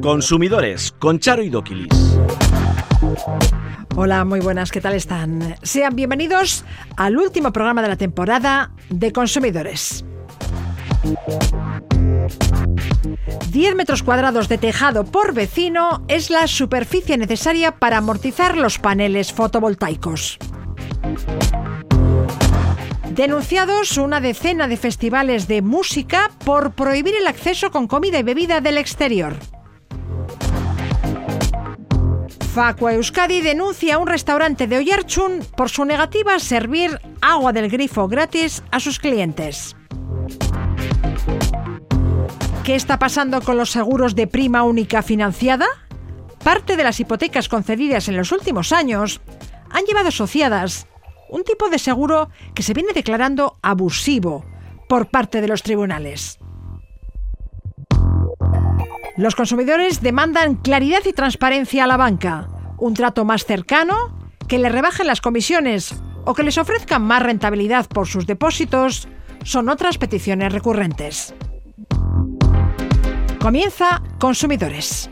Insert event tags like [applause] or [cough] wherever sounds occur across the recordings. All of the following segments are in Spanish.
Consumidores con Charo y Doquilis. Hola, muy buenas, ¿qué tal están? Sean bienvenidos al último programa de la temporada de Consumidores. 10 metros cuadrados de tejado por vecino es la superficie necesaria para amortizar los paneles fotovoltaicos. Denunciados una decena de festivales de música por prohibir el acceso con comida y bebida del exterior. Facua Euskadi denuncia a un restaurante de Oyarchun por su negativa a servir agua del grifo gratis a sus clientes. ¿Qué está pasando con los seguros de prima única financiada? Parte de las hipotecas concedidas en los últimos años han llevado asociadas un tipo de seguro que se viene declarando abusivo por parte de los tribunales. Los consumidores demandan claridad y transparencia a la banca, un trato más cercano, que le rebajen las comisiones o que les ofrezcan más rentabilidad por sus depósitos son otras peticiones recurrentes. Comienza Consumidores.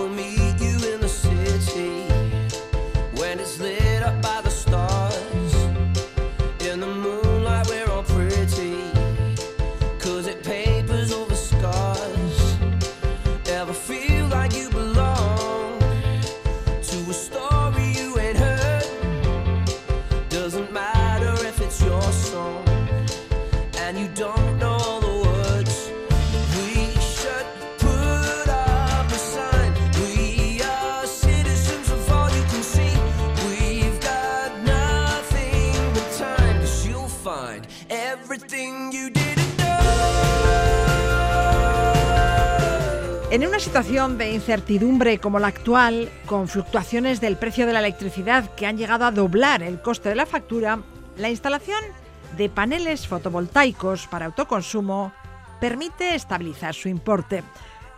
En una situación de incertidumbre como la actual, con fluctuaciones del precio de la electricidad que han llegado a doblar el coste de la factura, la instalación de paneles fotovoltaicos para autoconsumo permite estabilizar su importe.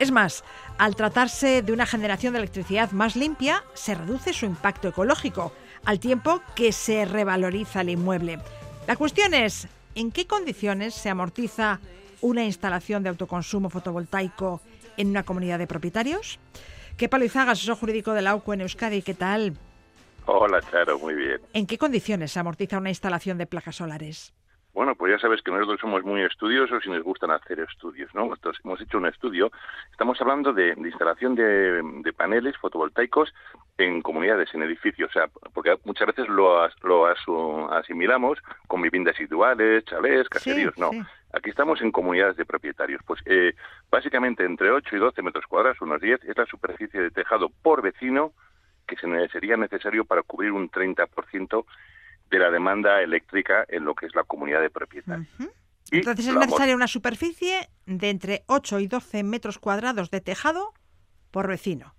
Es más, al tratarse de una generación de electricidad más limpia, se reduce su impacto ecológico, al tiempo que se revaloriza el inmueble. La cuestión es, ¿en qué condiciones se amortiza una instalación de autoconsumo fotovoltaico en una comunidad de propietarios? ¿Qué Izaga, asesor jurídico de la UCO en Euskadi, ¿qué tal? Hola, Charo, muy bien. ¿En qué condiciones se amortiza una instalación de placas solares? Bueno, pues ya sabes que nosotros somos muy estudiosos y nos gustan hacer estudios, ¿no? Entonces, hemos hecho un estudio. Estamos hablando de, instalación de, paneles fotovoltaicos en comunidades, en edificios, o sea, porque muchas veces lo, lo asimilamos con viviendas individuales, chalés, caseríos, no. Aquí estamos en comunidades de propietarios. Pues eh, básicamente entre 8 y 12 metros cuadrados, unos 10, es la superficie de tejado por vecino que sería necesario para cubrir un 30% de la demanda eléctrica en lo que es la comunidad de propietarios. Entonces es necesaria una superficie de entre 8 y 12 metros cuadrados de tejado por vecino.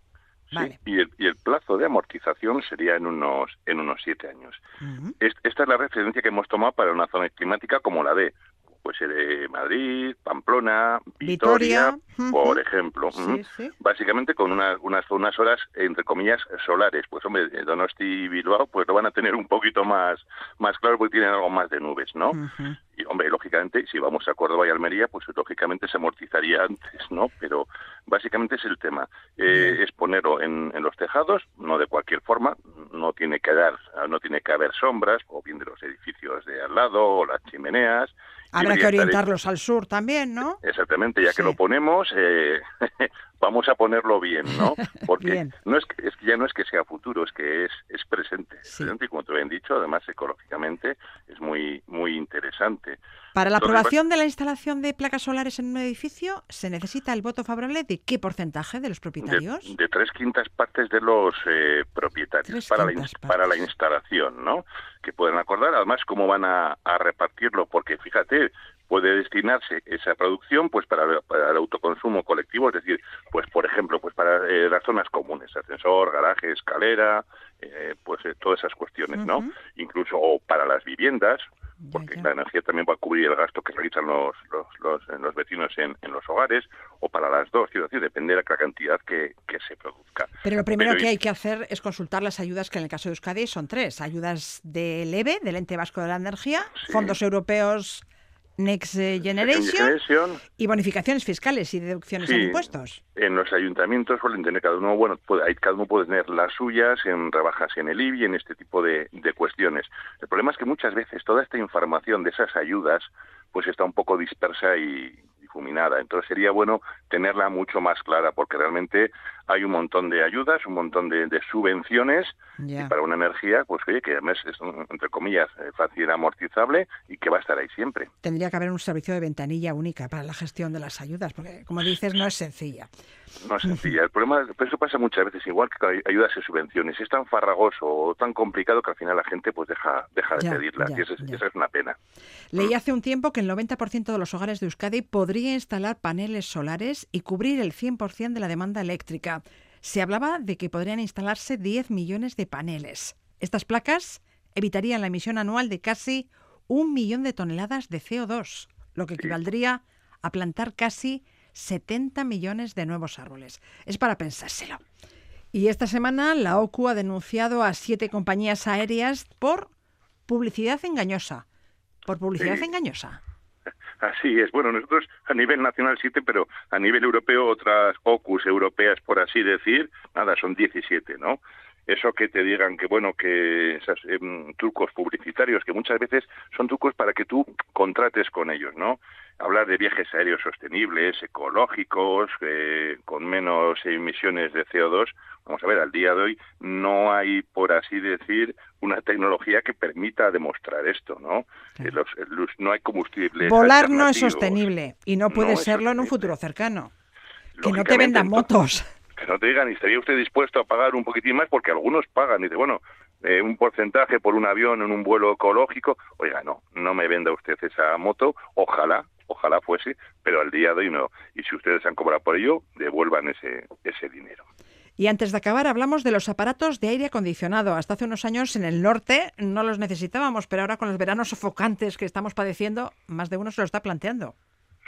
Sí, y, el, plazo de amortización sería en unos en unos siete años. esta es la referencia que hemos tomado para una zona climática como la de pues de Madrid, Pamplona, Vitoria, por ejemplo. Básicamente con unas, unas, horas, entre comillas, solares. Pues hombre, Donosti y Bilbao pues lo van a tener un poquito más, más claro porque tienen algo más de nubes, ¿no? Y hombre, lógicamente, si vamos a Córdoba y Almería, pues lógicamente se amortizaría antes, ¿no? Pero básicamente es el tema. Eh, es ponerlo en, en, los tejados, no de cualquier forma, no tiene que dar, no tiene que haber sombras, o bien de los edificios de al lado, o las chimeneas, Habrá que orientarlos al sur también, ¿no? Exactamente, ya que lo ponemos, eh, vamos a ponerlo bien, ¿no? [laughs] Porque no es, que, es que ya no es que sea futuro, es que es, es presente. presente y como te habían dicho, además ecológicamente es muy, muy interesante. Para la aprobación de la instalación de placas solares en un edificio, ¿se necesita el voto favorable de qué porcentaje de los propietarios? De, tres quintas partes de los eh, propietarios para la, para la instalación, ¿no? Que pueden acordar, además, cómo van a, repartirlo, porque fíjate, puede destinarse esa producción pues para, el autoconsumo colectivo, es decir, pues por ejemplo, pues para eh, las zonas comunes, ascensor, garaje, escalera, eh, pues todas esas cuestiones, ¿no? Incluso para las viviendas, porque la energía también va a cubrir el gasto que realizan los, los, los, vecinos en, en, los hogares, o para las dos, quiero decir, depende de la cantidad que, que se produzca. Pero lo primero que hay que hacer es consultar las ayudas, que en el caso de Euskadi son tres. Ayudas del EVE, del Ente Vasco de la Energía, fondos europeos Next Generation, y bonificaciones fiscales y deducciones de impuestos. En los ayuntamientos suelen tener cada uno, bueno, puede, cada uno puede tener las suyas en rebajas en el IBI, en este tipo de, de cuestiones. El problema es que muchas veces toda esta información de esas ayudas pues está un poco dispersa y, difuminada. Entonces sería bueno tenerla mucho más clara, porque realmente hay un montón de ayudas, un montón de, subvenciones y para una energía, pues oye, que además es, entre comillas, eh, fácil amortizable y que va a estar ahí siempre. Tendría que haber un servicio de ventanilla única para la gestión de las ayudas, porque como dices, no es sencilla. No es sencilla. El problema, eso pasa muchas veces igual que ayudas y subvenciones. Es tan farragoso o tan complicado que al final la gente pues deja, deja de pedirlas. y esa, es una pena. Leí mm. hace un tiempo que el 90% de los hogares de Euskadi podría instalar paneles solares y cubrir el 100% de la demanda eléctrica. Se hablaba de que podrían instalarse 10 millones de paneles. Estas placas evitarían la emisión anual de casi un millón de toneladas de CO2, lo que equivaldría a plantar casi 70 millones de nuevos árboles. Es para pensárselo. Y esta semana la OCU ha denunciado a siete compañías aéreas por publicidad engañosa. Por publicidad engañosa. Así es. Bueno, nosotros a nivel nacional siete, pero a nivel europeo otras OCUs europeas, por así decir, nada, son 17, ¿no? Eso que te digan que bueno que esos em, trucos publicitarios que muchas veces son trucos para que tú contrates con ellos no hablar de viajes aéreos sostenibles ecológicos eh, con menos emisiones de CO2 vamos a ver al día de hoy no hay por así decir una tecnología que permita demostrar esto no eh, los, no hay combustible volar no es sostenible y no puede serlo en un futuro cercano. Que no te vendan motos no te digan, ¿y estaría usted dispuesto a pagar un poquitín más? Porque algunos pagan. Y dice, bueno, eh, un porcentaje por un avión en un vuelo ecológico. Oiga, no, no me venda usted esa moto. Ojalá, ojalá fuese, pero al día de hoy no. Y si ustedes han cobrado por ello, devuelvan ese, ese dinero. Y antes de acabar, hablamos de los aparatos de aire acondicionado. Hasta hace unos años en el norte no los necesitábamos, pero ahora con los veranos sofocantes que estamos padeciendo, más de uno se lo está planteando.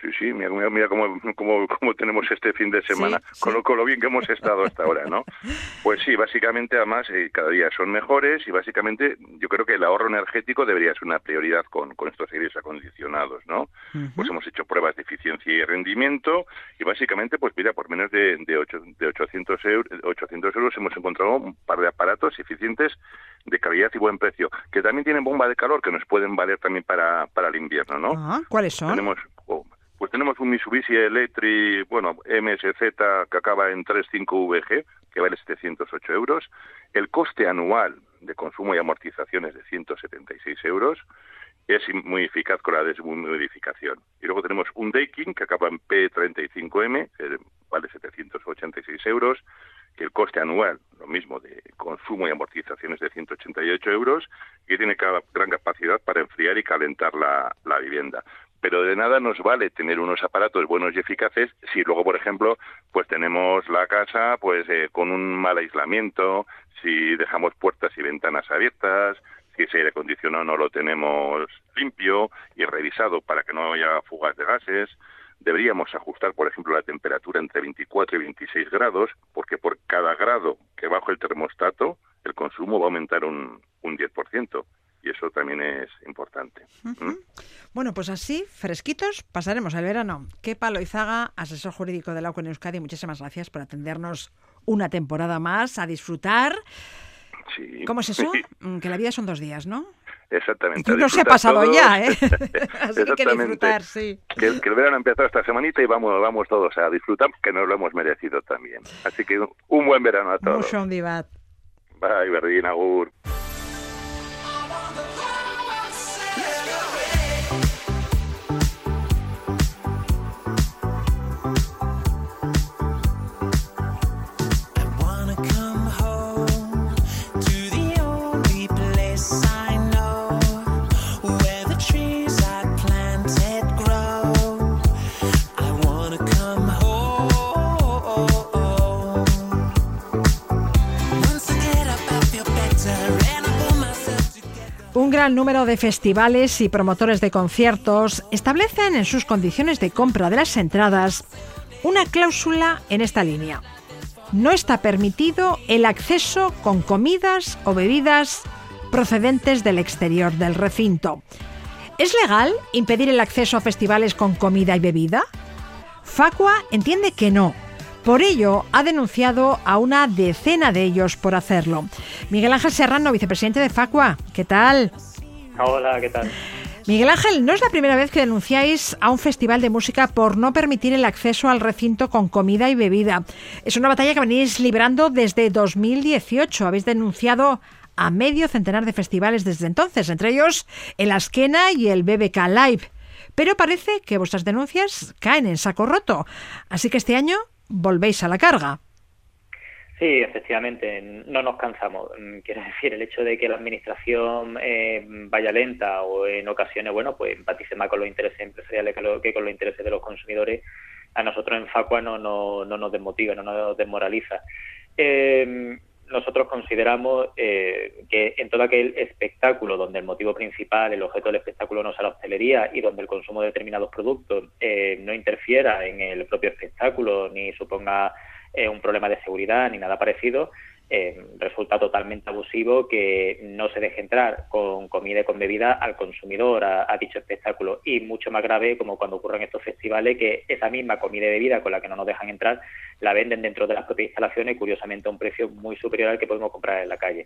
Sí, sí, mira, mira, cómo, cómo, tenemos este fin de semana, Con, lo, con, lo, bien que hemos estado hasta ahora, ¿no? [laughs] Pues sí, básicamente, además, eh, cada día son mejores y básicamente yo creo que el ahorro energético debería ser una prioridad con, con estos aires acondicionados, ¿no? Pues hemos hecho pruebas de eficiencia y rendimiento y básicamente, pues mira, por menos de, de, de 800, euros, 800 euros hemos encontrado un par de aparatos eficientes de calidad y buen precio, que también tienen bomba de calor que nos pueden valer también para, para el invierno, ¿no? Ah, ¿Cuáles son? Tenemos, oh, pues tenemos un Mitsubishi Electric, bueno, MSZ que acaba en 35VG, que vale 708 euros. El coste anual de consumo y amortización es de 176 euros. Es muy eficaz con la desmodificación. Y luego tenemos un Daikin que acaba en P35M, que vale 786 euros que el coste anual, lo mismo de consumo y amortización es de 188 euros, y tiene gran capacidad para enfriar y calentar la vivienda pero de nada nos vale tener unos aparatos buenos y eficaces si luego, por ejemplo, pues tenemos la casa pues eh, con un mal aislamiento, si dejamos puertas y ventanas abiertas, si ese aire acondicionado no lo tenemos limpio y revisado para que no haya fugas de gases. Deberíamos ajustar, por ejemplo, la temperatura entre 24 y 26 grados, porque por cada grado que bajo el termostato, el consumo va a aumentar un, un 10% y eso también es importante. ¿Mm? Bueno, pues así, fresquitos, pasaremos el verano. Qué palo Izaga, asesor jurídico de la en Euskadi, muchísimas gracias por atendernos una temporada más, a disfrutar. Sí. ¿Cómo es eso? [laughs] Mm, que la vida son dos días, ¿no? Exactamente. No se ha pasado ya, ¿eh? [laughs] Así que disfrutar, sí. Que, el verano ha empezado esta semanita y vamos, vamos todos a disfrutar, que nos lo hemos merecido también. Así que un buen verano a todos. Mucho Bye, Berdín, agur. Gran número de festivales y promotores de conciertos establecen en sus condiciones de compra de las entradas una cláusula en esta línea. No está permitido el acceso con comidas o bebidas procedentes del exterior del recinto. ¿Es legal impedir el acceso a festivales con comida y bebida? Facua entiende que no, por ello, ha denunciado a una decena de ellos por hacerlo. Miguel Ángel Serrano, vicepresidente de Facua, ¿qué tal? Hola, ¿qué tal? Miguel Ángel, no es la primera vez que denunciáis a un festival de música por no permitir el acceso al recinto con comida y bebida. Es una batalla que venís librando desde 2018. Habéis denunciado a medio centenar de festivales desde entonces, entre ellos el Askena y el BBK Live. Pero parece que vuestras denuncias caen en saco roto. Así que este año volvéis a la carga. Sí, efectivamente, no nos cansamos. Mm, quiero [laughs] decir, el hecho de que la administración eh, vaya lenta o en ocasiones, bueno, pues empatice más con los intereses empresariales que, con los intereses de los consumidores, a nosotros en Facua no, no, no nos desmotiva, no nos desmoraliza. Eh, nosotros consideramos eh, que en todo aquel espectáculo donde el motivo principal, el objeto del espectáculo no sea la hostelería y donde el consumo de determinados productos eh, no interfiera en el propio espectáculo ni suponga eh, un problema de seguridad ni nada parecido, eh, resulta totalmente abusivo que no se deje entrar con comida y con bebida al consumidor a, dicho espectáculo. Y mucho más grave, como cuando ocurren estos festivales, que esa misma comida y bebida con la que no nos dejan entrar la venden dentro de las propias instalaciones, curiosamente a un precio muy superior al que podemos comprar en la calle.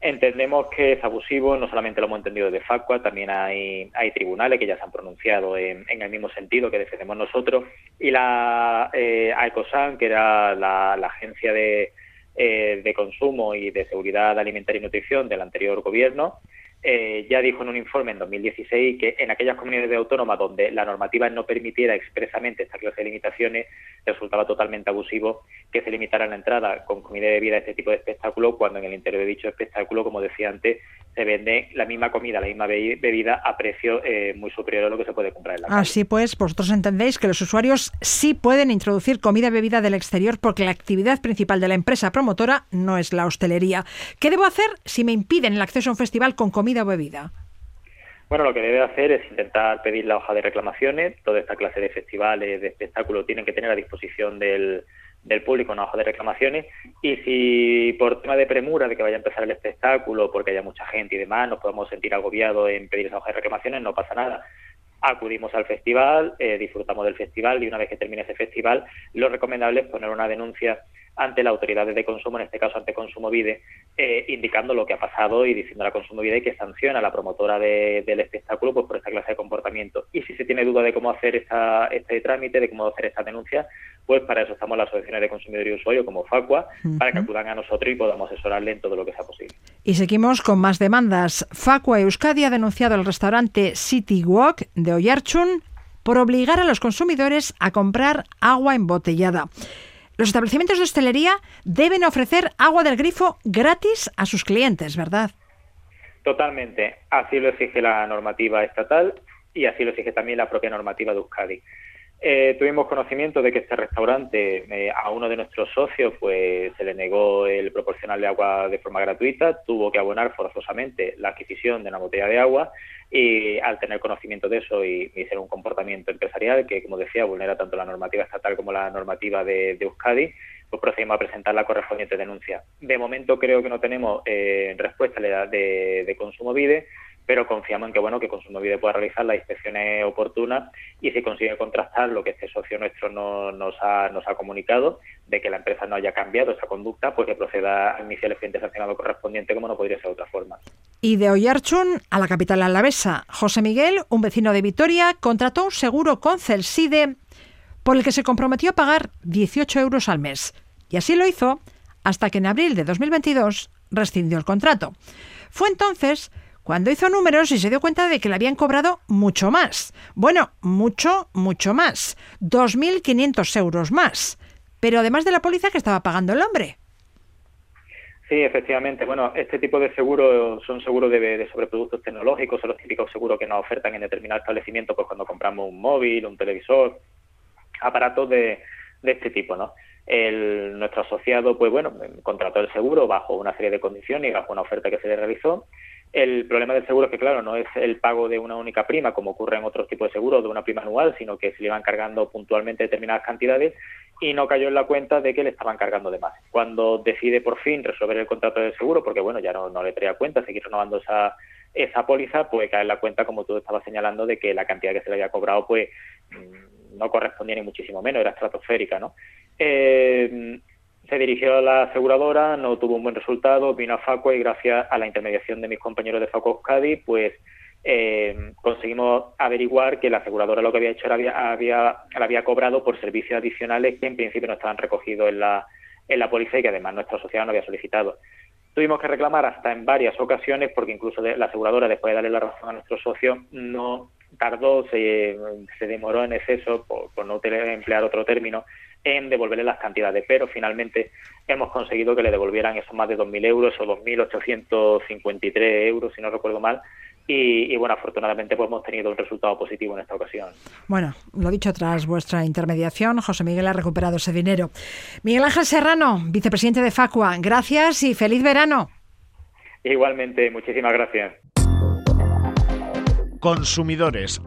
Entendemos que es abusivo, no solamente lo hemos entendido de Facua, también hay, hay tribunales que ya se han pronunciado en, el mismo sentido que defendemos nosotros, y la eh, AECOSAN, que era la agencia de eh, de consumo y de seguridad alimentaria y nutrición del anterior gobierno, eh, ya dijo en un informe en 2016 que en aquellas comunidades autónomas donde la normativa no permitiera expresamente esta clase de limitaciones, resultaba totalmente abusivo que se limitara la entrada con comida y bebida a este tipo de espectáculo, cuando en el interior de dicho espectáculo, como decía antes, se vende la misma comida, la misma bebida a precio eh, muy superior a lo que se puede comprar en la calle. Así pues, vosotros entendéis que los usuarios sí pueden introducir comida y bebida del exterior porque la actividad principal de la empresa promotora no es la hostelería. ¿Qué debo hacer si me impiden el acceso a un festival con comida o bebida? Bueno, lo que debe hacer es intentar pedir la hoja de reclamaciones. Toda esta clase de festivales, de espectáculos, tienen que tener a disposición del, del público una hoja de reclamaciones y si por tema de premura de que vaya a empezar el espectáculo, porque haya mucha gente y demás, nos podemos sentir agobiados en pedir esa hoja de reclamaciones, no pasa nada. Acudimos al festival, eh, disfrutamos del festival y una vez que termine ese festival, lo recomendable es poner una denuncia ante las autoridades de consumo, en este caso ante Consumo Vide, eh, indicando lo que ha pasado y diciendo a la Consumo Vide que sanciona a la promotora del espectáculo pues, por esta clase de comportamiento. Y si se tiene duda de cómo hacer esta, este trámite, de cómo hacer esta denuncia, pues para eso estamos las asociaciones de consumidor y usuario como Facua, para que acudan a nosotros y podamos asesorarle en todo lo que sea posible. Y seguimos con más demandas. Facua Euskadi ha denunciado al restaurante City Walk de Oyarchun por obligar a los consumidores a comprar agua embotellada. Los establecimientos de hostelería deben ofrecer agua del grifo gratis a sus clientes, ¿verdad? Totalmente. Así lo exige la normativa estatal y así lo exige también la propia normativa de Euskadi. Eh, tuvimos conocimiento de que este restaurante eh, a uno de nuestros socios pues se le negó el proporcionarle agua de forma gratuita, tuvo que abonar forzosamente la adquisición de una botella de agua y al tener conocimiento de eso y, ser un comportamiento empresarial que, como decía, vulnera tanto la normativa estatal como la normativa de, Euskadi, pues procedimos a presentar la correspondiente denuncia. De momento creo que no tenemos eh, respuesta de, de Consumo Vide, pero confiamos en que bueno que Konsumovide pueda realizar las inspecciones oportunas y si consigue contrastar lo que este socio nuestro no, nos, ha, nos ha comunicado de que la empresa no haya cambiado esa conducta, pues que proceda a iniciar el expediente sancionado correspondiente como no podría ser de otra forma. Y de Oyarchun a la capital alavesa, José Miguel, un vecino de Vitoria, contrató un seguro con Celside por el que se comprometió a pagar 18 euros al mes. Y así lo hizo hasta que en abril de 2022 rescindió el contrato. Fue entonces cuando hizo números y se dio cuenta de que le habían cobrado mucho más. Bueno, mucho, mucho más. 2.500 euros más. Pero además de la póliza que estaba pagando el hombre. Sí, efectivamente. Bueno, este tipo de seguros son seguros de, sobreproductos tecnológicos, son los típicos seguros que nos ofertan en determinado establecimiento, pues cuando compramos un móvil, un televisor, aparatos de, de este tipo, ¿no? El, nuestro asociado, pues bueno, contrató el seguro bajo una serie de condiciones y bajo una oferta que se le realizó El problema del seguro es que, claro, no es el pago de una única prima, como ocurre en otros tipos de seguros, de una prima anual, sino que se le iban cargando puntualmente determinadas cantidades y no cayó en la cuenta de que le estaban cargando de más. Cuando decide por fin resolver el contrato de seguro, porque bueno, ya no, no le traía cuenta, seguir renovando esa, esa póliza, pues cae en la cuenta, como tú estabas señalando, de que la cantidad que se le había cobrado, pues mm, no correspondía ni muchísimo menos, era estratosférica, ¿no? Eh, se dirigió a la aseguradora, no tuvo un buen resultado, vino a Facua y gracias a la intermediación de mis compañeros de Facua Euskadi, pues eh, conseguimos averiguar que la aseguradora lo que había hecho era había, había, la había cobrado por servicios adicionales que en principio no estaban recogidos en la, en la póliza y que además nuestra sociedad no había solicitado. Tuvimos que reclamar hasta en varias ocasiones porque incluso la aseguradora, después de darle la razón a nuestro socio, no tardó, se, se demoró en exceso, por no emplear otro término, en devolverle las cantidades, pero finalmente hemos conseguido que le devolvieran esos más de 2.000 euros o 2.853 euros, si no recuerdo mal, y, bueno, afortunadamente pues hemos tenido un resultado positivo en esta ocasión. Bueno, lo dicho, tras vuestra intermediación, José Miguel ha recuperado ese dinero. Miguel Ángel Serrano, vicepresidente de Facua, gracias y feliz verano. Igualmente, muchísimas gracias. Consumidores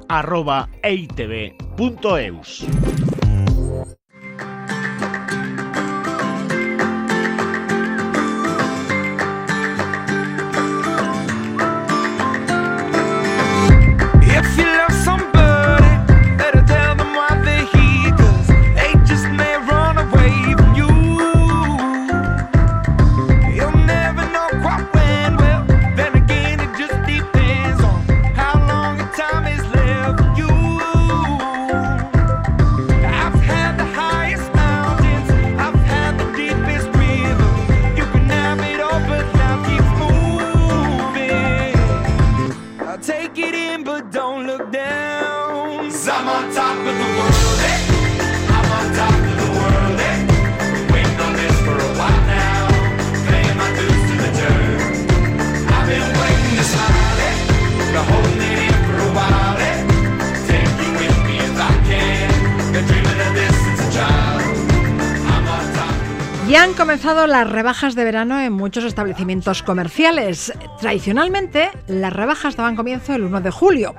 Ya han comenzado las rebajas de verano en muchos establecimientos comerciales. Tradicionalmente, las rebajas daban comienzo el 1 de julio,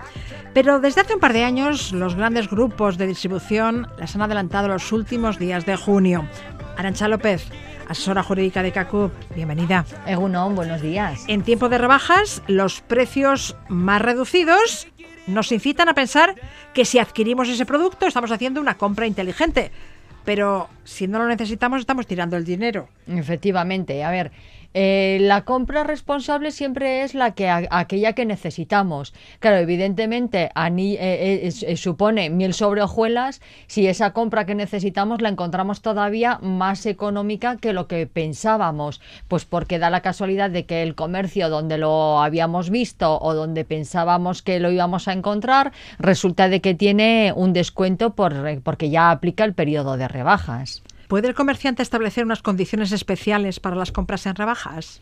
pero desde hace un par de años los grandes grupos de distribución las han adelantado los últimos días de junio. Arancha López, asesora jurídica de CACUP, bienvenida. Egunon, buenos días. En tiempo de rebajas, los precios más reducidos nos incitan a pensar que si adquirimos ese producto estamos haciendo una compra inteligente pero si no lo necesitamos estamos tirando el dinero. Efectivamente, a ver, eh, la compra responsable siempre es la que aquella que necesitamos. Claro, evidentemente eh, eh, supone mil sobre hojuelas si esa compra que necesitamos la encontramos todavía más económica que lo que pensábamos, pues porque da la casualidad de que el comercio donde lo habíamos visto o donde pensábamos que lo íbamos a encontrar resulta de que tiene un descuento por, porque ya aplica el periodo de rebajas. ¿Puede el comerciante establecer unas condiciones especiales para las compras en rebajas?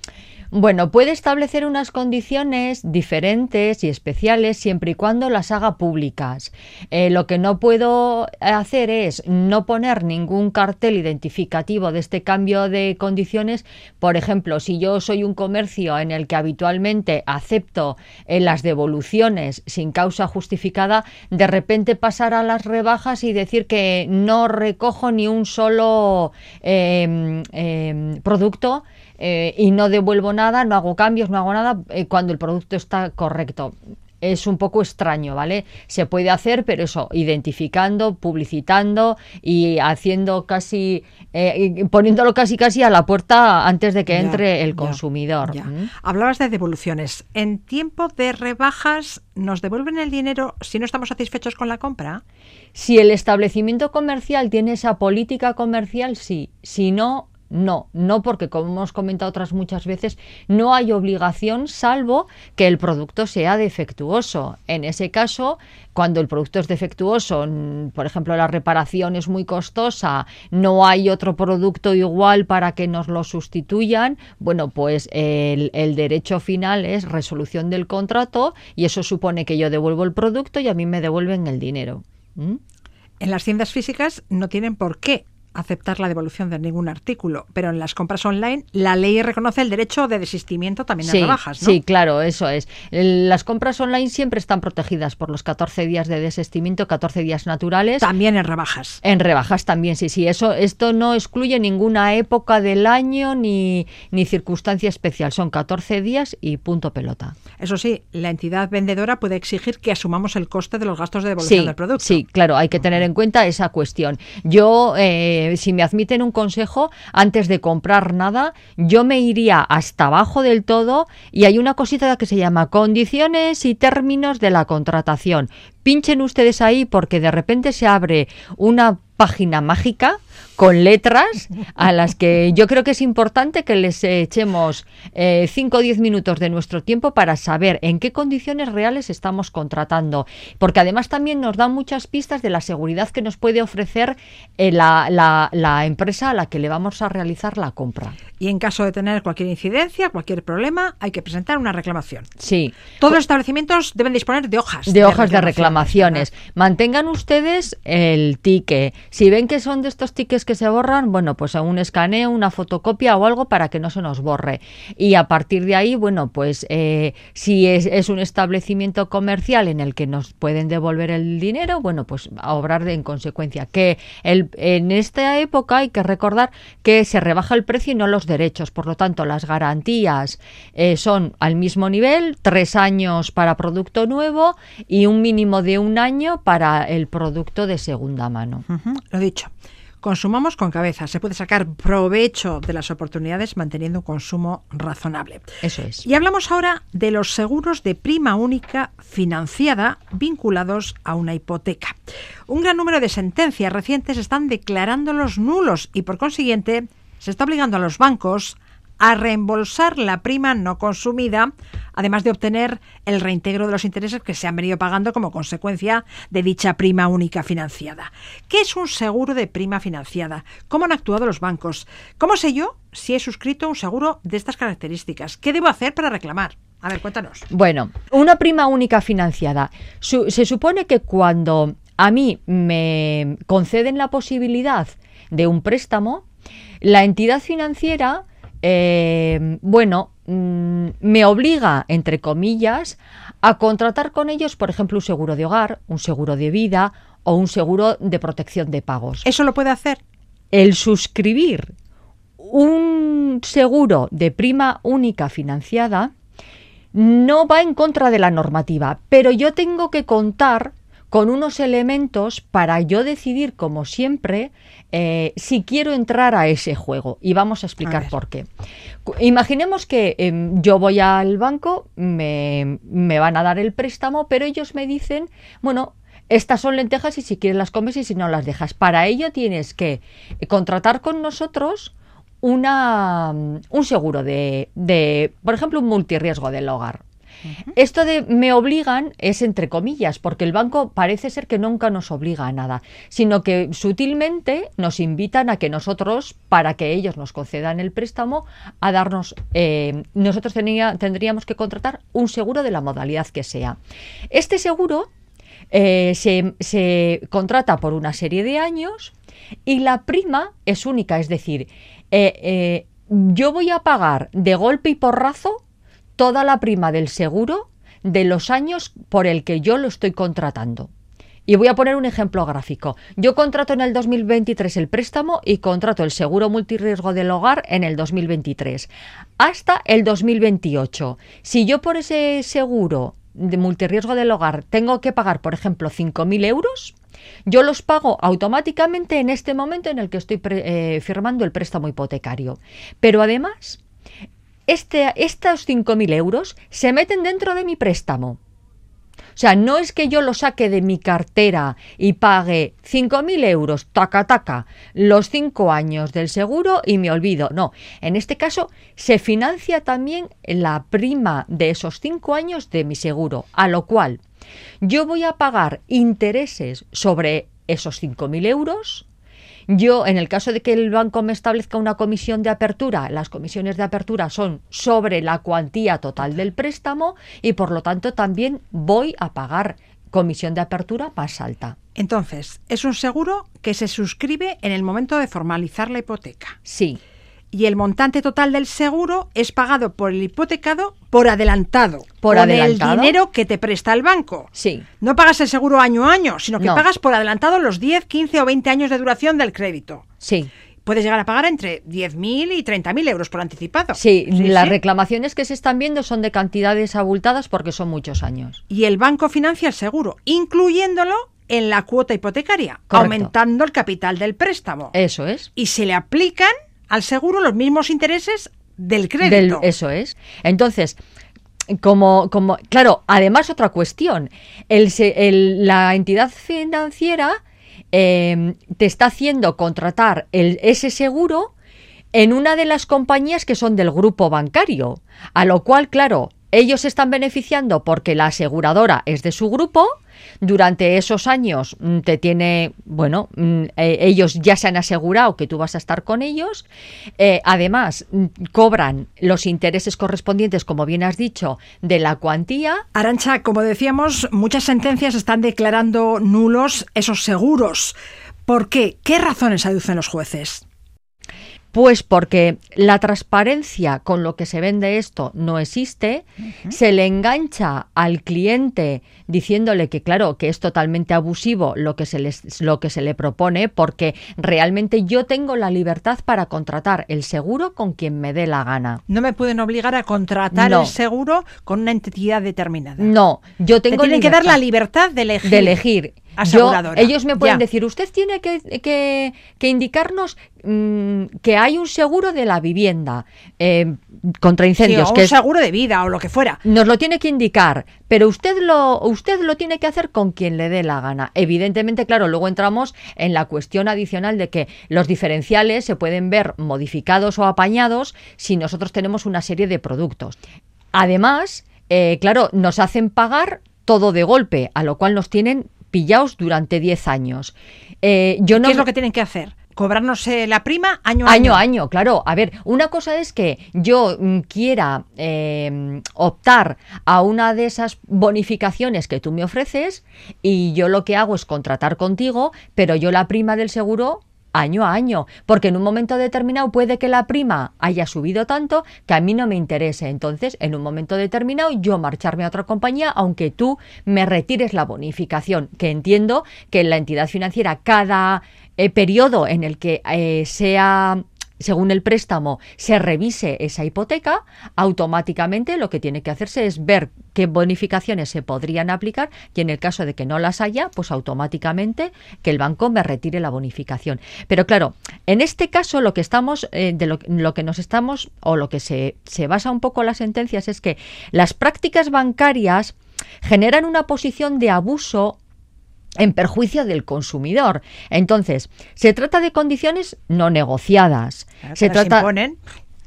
Bueno, puede establecer unas condiciones diferentes y especiales siempre y cuando las haga públicas. Eh, lo que no puedo hacer es no poner ningún cartel identificativo de este cambio de condiciones. Por ejemplo, si yo soy un comercio en el que habitualmente acepto eh, las devoluciones sin causa justificada, de repente pasar a las rebajas y decir que no recojo ni un solo em, em, producto eh, y no devuelvo nada, no hago cambios, no hago nada eh, cuando el producto está correcto. Es un poco extraño, ¿vale? Se puede hacer, pero eso, identificando, publicitando y haciendo casi, eh, poniéndolo casi casi a la puerta antes de que entre el consumidor. ¿Mm? Hablabas de devoluciones. ¿En tiempo de rebajas nos devuelven el dinero si no estamos satisfechos con la compra? Si el establecimiento comercial tiene esa política comercial, sí. Si no, no, no porque como hemos comentado otras muchas veces, no hay obligación salvo que el producto sea defectuoso. En ese caso, cuando el producto es defectuoso, por ejemplo, la reparación es muy costosa, no hay otro producto igual para que nos lo sustituyan, bueno, pues el, derecho final es resolución del contrato y eso supone que yo devuelvo el producto y a mí me devuelven el dinero. En las tiendas físicas no tienen por qué aceptar la devolución de ningún artículo, pero en las compras online la ley reconoce el derecho de desistimiento también sí, en rebajas, ¿no? Sí, claro, eso es. Las compras online siempre están protegidas por los 14 días de desistimiento, 14 días naturales. También en rebajas. En rebajas también, sí, sí. Eso, esto no excluye ninguna época del año ni, ni circunstancia especial. Son 14 días y punto pelota. Eso sí, la entidad vendedora puede exigir que asumamos el coste de los gastos de devolución del producto. Sí, claro, hay que tener en cuenta esa cuestión. Yo, eh, si me admiten un consejo, antes de comprar nada, yo me iría hasta abajo del todo y hay una cosita que se llama condiciones y términos de la contratación. Pinchen ustedes ahí porque de repente se abre una página mágica con letras a las que yo creo que es importante que les echemos 5 eh, o 10 minutos de nuestro tiempo para saber en qué condiciones reales estamos contratando. Porque además también nos dan muchas pistas de la seguridad que nos puede ofrecer eh, la, la, empresa a la que le vamos a realizar la compra. Y en caso de tener cualquier incidencia, cualquier problema, hay que presentar una reclamación. Sí. Todos los establecimientos deben disponer de hojas. De, hojas de reclamaciones. Mantengan ustedes el ticket. Si ven que son de estos tickets que se borran, bueno, pues un escaneo, una fotocopia o algo para que no se nos borre. Y a partir de ahí, bueno, pues eh, si es, un establecimiento comercial en el que nos pueden devolver el dinero, bueno, pues a obrar de, en consecuencia. Que en esta época hay que recordar que se rebaja el precio y no los derechos. Por lo tanto, las garantías eh, son al mismo nivel, tres años para producto nuevo y un mínimo de un año para el producto de segunda mano. lo dicho. Consumamos con cabeza. Se puede sacar provecho de las oportunidades manteniendo un consumo razonable. Eso es. Y hablamos ahora de los seguros de prima única financiada vinculados a una hipoteca. Un gran número de sentencias recientes están declarándolos nulos y por consiguiente se está obligando a los bancos a reembolsar la prima no consumida, además de obtener el reintegro de los intereses que se han venido pagando como consecuencia de dicha prima única financiada. ¿Qué es un seguro de prima financiada? ¿Cómo han actuado los bancos? ¿Cómo sé yo si he suscrito un seguro de estas características? ¿Qué debo hacer para reclamar? A ver, cuéntanos. Bueno, una prima única financiada. se supone que cuando a mí me conceden la posibilidad de un préstamo, la entidad financiera eh, bueno, mm, me obliga, entre comillas, a contratar con ellos, por ejemplo, un seguro de hogar, un seguro de vida o un seguro de protección de pagos. ¿Eso lo puede hacer? El suscribir un seguro de prima única financiada no va en contra de la normativa, pero yo tengo que contar con unos elementos para yo decidir, como siempre, eh, si quiero entrar a ese juego. Y vamos a explicar por qué. Imaginemos que em, yo voy al banco, me, me van a dar el préstamo, pero ellos me dicen, bueno, estas son lentejas y si quieres las comes y si no las dejas. Para ello tienes que contratar con nosotros una, un seguro de, de, por ejemplo, un multirriesgo del hogar. Esto de me obligan es entre comillas, porque el banco parece ser que nunca nos obliga a nada, sino que sutilmente nos invitan a que nosotros, para que ellos nos concedan el préstamo, a darnos, eh, nosotros tendríamos que contratar un seguro de la modalidad que sea. Este seguro eh, se, contrata por una serie de años y la prima es única, es decir, eh, yo voy a pagar de golpe y porrazo toda la prima del seguro de los años por el que yo lo estoy contratando. Y voy a poner un ejemplo gráfico. Yo contrato en el 2023 el préstamo y contrato el seguro multirriesgo del hogar en el 2023 hasta el 2028. Si yo por ese seguro de multirriesgo del hogar tengo que pagar, por ejemplo, 5.000 euros, yo los pago automáticamente en este momento en el que estoy eh, firmando el préstamo hipotecario. Pero además, este, estos 5.000 euros se meten dentro de mi préstamo. O sea, no es que yo lo saque de mi cartera y pague 5.000 euros, taca, taca, los 5 años del seguro y me olvido. No, en este caso se financia también la prima de esos 5 años de mi seguro, a lo cual yo voy a pagar intereses sobre esos 5.000 euros yo, en el caso de que el banco me establezca una comisión de apertura, las comisiones de apertura son sobre la cuantía total del préstamo y por lo tanto también voy a pagar comisión de apertura más alta. Entonces, es un seguro que se suscribe en el momento de formalizar la hipoteca. Sí, Y el montante total del seguro es pagado por el hipotecado por adelantado. Por con adelantado. el dinero que te presta el banco. sí. No pagas el seguro año a año, sino que No. pagas por adelantado los 10, 15 o 20 años de duración del crédito. Sí, Puedes llegar a pagar entre 10.000 y 30.000 euros por anticipado. sí, las sí. reclamaciones que se están viendo son de cantidades abultadas porque son muchos años. Y el banco financia el seguro, incluyéndolo en la cuota hipotecaria, Correcto. aumentando el capital del préstamo. Eso es. Y se le aplican al seguro los mismos intereses del Del- crédito. eso es. Entonces, como, como, claro, además otra cuestión, el, el- la entidad financiera eh, te está haciendo contratar el, ese seguro en una de las compañías que son del grupo bancario, a lo cual, claro, ellos se están beneficiando porque la aseguradora es de su grupo. Durante esos años mm, te tiene, bueno, mm, eh, ellos ya se han asegurado que tú vas a estar con ellos. Eh, además, mm, cobran los intereses correspondientes, como bien has dicho, de la cuantía. Arancha, como decíamos, muchas sentencias están declarando nulos esos seguros. ¿Por qué? ¿Qué razones aducen los jueces? Pues porque la transparencia con lo que se vende esto no existe, se le engancha al cliente diciéndole que claro, que es totalmente abusivo lo que se les, lo que se le propone porque realmente yo tengo la libertad para contratar el seguro con quien me dé la gana. No me pueden obligar a contratar No. el seguro con una entidad determinada. No, yo Te tengo tienen que dar la libertad libertad de elegir. de elegir. Yo, ellos me pueden Ya. decir, usted tiene que, que- que indicarnos mm, que hay un seguro de la vivienda eh, contra Sí, incendios, o que un es- seguro de vida o lo que fuera. nos lo tiene que indicar, pero usted lo, usted lo tiene que hacer con quien le dé la gana. Evidentemente, claro, luego entramos en la cuestión adicional de que los diferenciales se pueden ver modificados o apañados si nosotros tenemos una serie de productos. Además, eh, claro, nos hacen pagar todo de golpe, a lo cual nos tienen pillados durante 10 años. Eh, yo no ¿Qué es lo que tienen que hacer? Cobrarnos eh, la prima año a Año a año, claro. A ver, una cosa es que yo mm, quiera eh, optar a una de esas bonificaciones que tú me ofreces y yo lo que hago es contratar contigo, pero yo la prima del seguro año a año, porque en un momento determinado puede que la prima haya subido tanto que a mí no me interese. Entonces, en un momento determinado, yo marcharme a otra compañía, aunque tú me retires la bonificación, que entiendo que en la entidad financiera cada eh, periodo en el que eh, sea según el préstamo se revise esa hipoteca, automáticamente lo que tiene que hacerse es ver qué bonificaciones se podrían aplicar y en el caso de que no las haya, pues automáticamente que el banco me retire la bonificación. Pero claro, en este caso lo que estamos, eh, de lo, lo que nos estamos, o lo que se, se basa un poco las sentencias es que las prácticas bancarias generan una posición de abuso en perjuicio del consumidor. Entonces, se trata de condiciones no negociadas. Claro, se trata, imponen.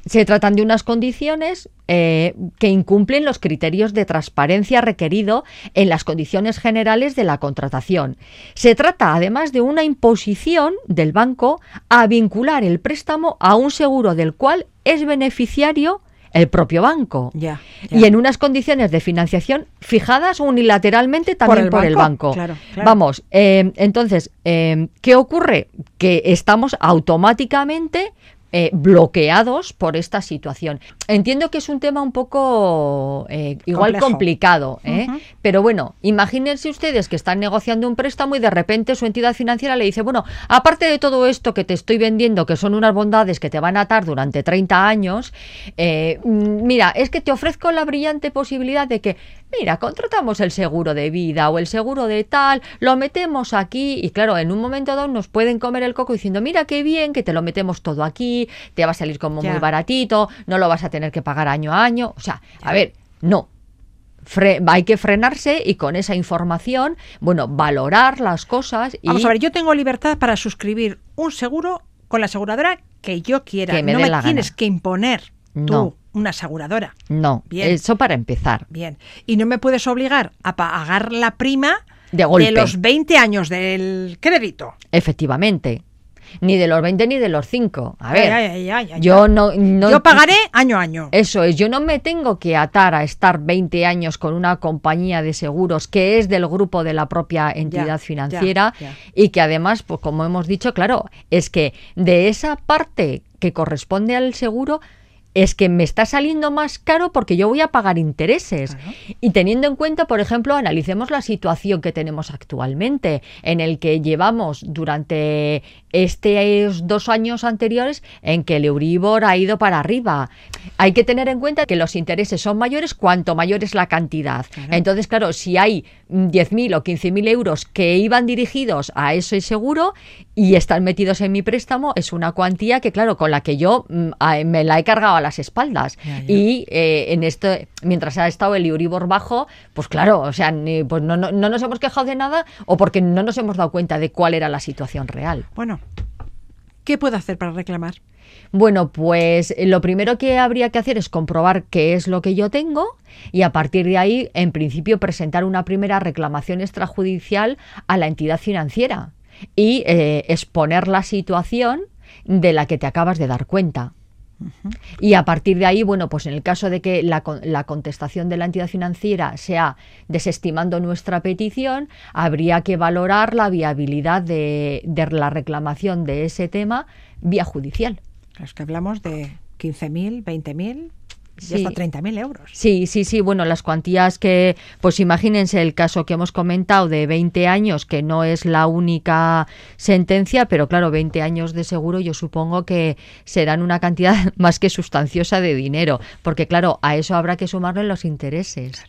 se tratan de unas condiciones eh, que incumplen los criterios de transparencia requerido en las condiciones generales de la contratación. Se trata además de una imposición del banco a vincular el préstamo a un seguro del cual es beneficiario el propio banco. Ya, ya. Y en unas condiciones de financiación fijadas unilateralmente también por el banco. claro, claro. Vamos, eh, entonces, eh, ¿qué ocurre? Que estamos automáticamente eh, bloqueados por esta situación. Entiendo que es un tema un poco eh, igual Complejo. complicado, ¿eh? Pero bueno, imagínense ustedes que están negociando un préstamo y de repente su entidad financiera le dice, bueno, aparte de todo esto que te estoy vendiendo, que son unas bondades que te van a atar durante 30 años, eh, mm, mira, es que te ofrezco la brillante posibilidad de que, mira, contratamos el seguro de vida o el seguro de tal, lo metemos aquí y claro, en un momento dado nos pueden comer el coco diciendo, mira qué bien que te lo metemos todo aquí, te va a salir como Ya. muy baratito, no lo vas a tener que pagar año a año, o sea, a ver, no. Fre- hay que frenarse y con esa información, bueno, valorar las cosas y Vamos a ver, yo tengo libertad para suscribir un seguro con la aseguradora que yo quiera. Que me no me la tienes gana. que imponer tú No. una aseguradora. no, Bien. eso para empezar. Bien. Y no me puedes obligar a pagar la prima De golpe. los 20 años del crédito. Efectivamente. ni de los 20 ni de los 5. A ver, Ay, ay, ay, ay, yo no, no- Yo pagaré año a año. Eso es, yo no me tengo que atar a estar 20 años con una compañía de seguros que es del grupo de la propia entidad Ya, financiera ya, ya. y que además, pues como hemos dicho, claro, es que de esa parte que corresponde al seguro es que me está saliendo más caro porque yo voy a pagar intereses. Y teniendo en cuenta, por ejemplo, analicemos la situación que tenemos actualmente, en el que llevamos durante estos dos años anteriores en que el Euribor ha ido para arriba. Hay que tener en cuenta que los intereses son mayores cuanto mayor es la cantidad. Entonces, claro, si hay mm, 10.000 o 15.000 euros que iban dirigidos a ese seguro y están metidos en mi préstamo, es una cuantía que, claro, con la que yo mm, me la he cargado a las espaldas. Ya, ya. Y eh, en esto, mientras ha estado el Euribor bajo, pues claro, o sea, ni- pues no, no, no nos hemos quejado de nada o porque no nos hemos dado cuenta de cuál era la situación real. Bueno, ¿qué puedo hacer para reclamar? Bueno, pues lo primero que habría que hacer es comprobar qué es lo que yo tengo y a partir de ahí, en principio, presentar una primera reclamación extrajudicial a la entidad financiera y eh, exponer la situación de la que te acabas de dar cuenta. Y a partir de ahí, bueno, pues en el caso de que la, la contestación de la entidad financiera sea desestimando nuestra petición, habría que valorar la viabilidad de, de la reclamación de ese tema vía judicial. Es que hablamos de 15.000, 20.000 y Sí. hasta 30.000 euros. Sí, sí, sí. Bueno, las cuantías que, pues imagínense el caso que hemos comentado de 20 años, que no es la única sentencia, pero claro, 20 años de seguro yo supongo que serán una cantidad [laughs] más que sustanciosa de dinero, porque claro, a eso habrá que sumarle los intereses.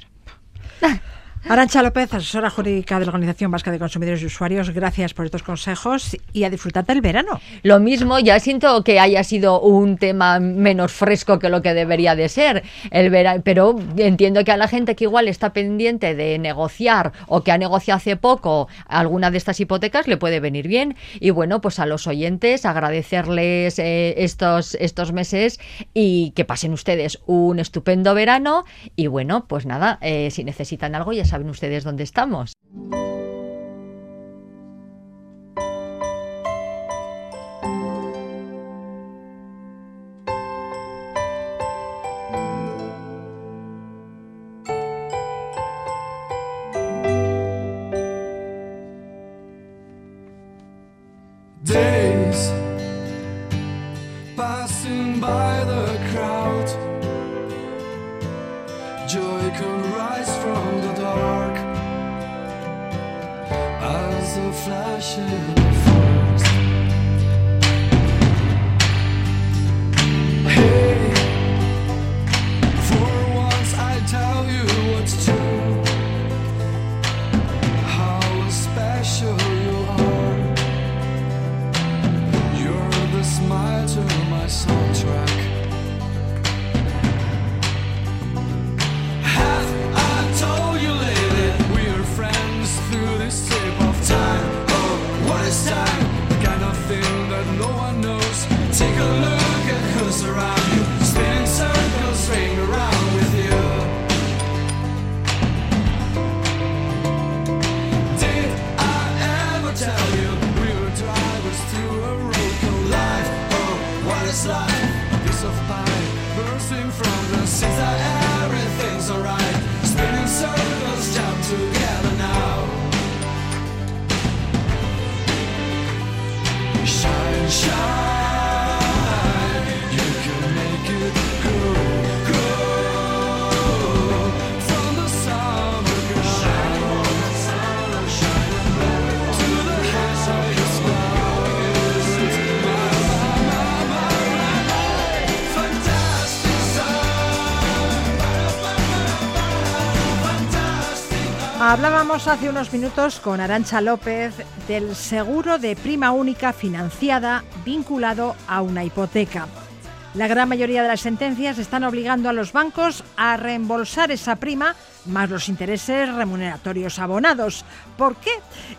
[laughs] Arancha López, asesora jurídica de la Organización Vasca de Consumidores y Usuarios, gracias por estos consejos y a disfrutar del verano. Lo mismo, ya siento que haya sido un tema menos fresco que lo que debería de ser, el vera- pero entiendo que a la gente que igual está pendiente de negociar o que ha negociado hace poco alguna de estas hipotecas le puede venir bien. Y bueno, pues a los oyentes agradecerles eh, estos, estos meses y que pasen ustedes un estupendo verano. Y bueno, pues nada, eh, si necesitan algo ya saben ustedes dónde estamos. 山上。Hablábamos hace unos minutos con Arancha López del seguro de prima única financiada vinculado a una hipoteca. La gran mayoría de las sentencias están obligando a los bancos a reembolsar esa prima más los intereses remuneratorios abonados. ¿Por qué?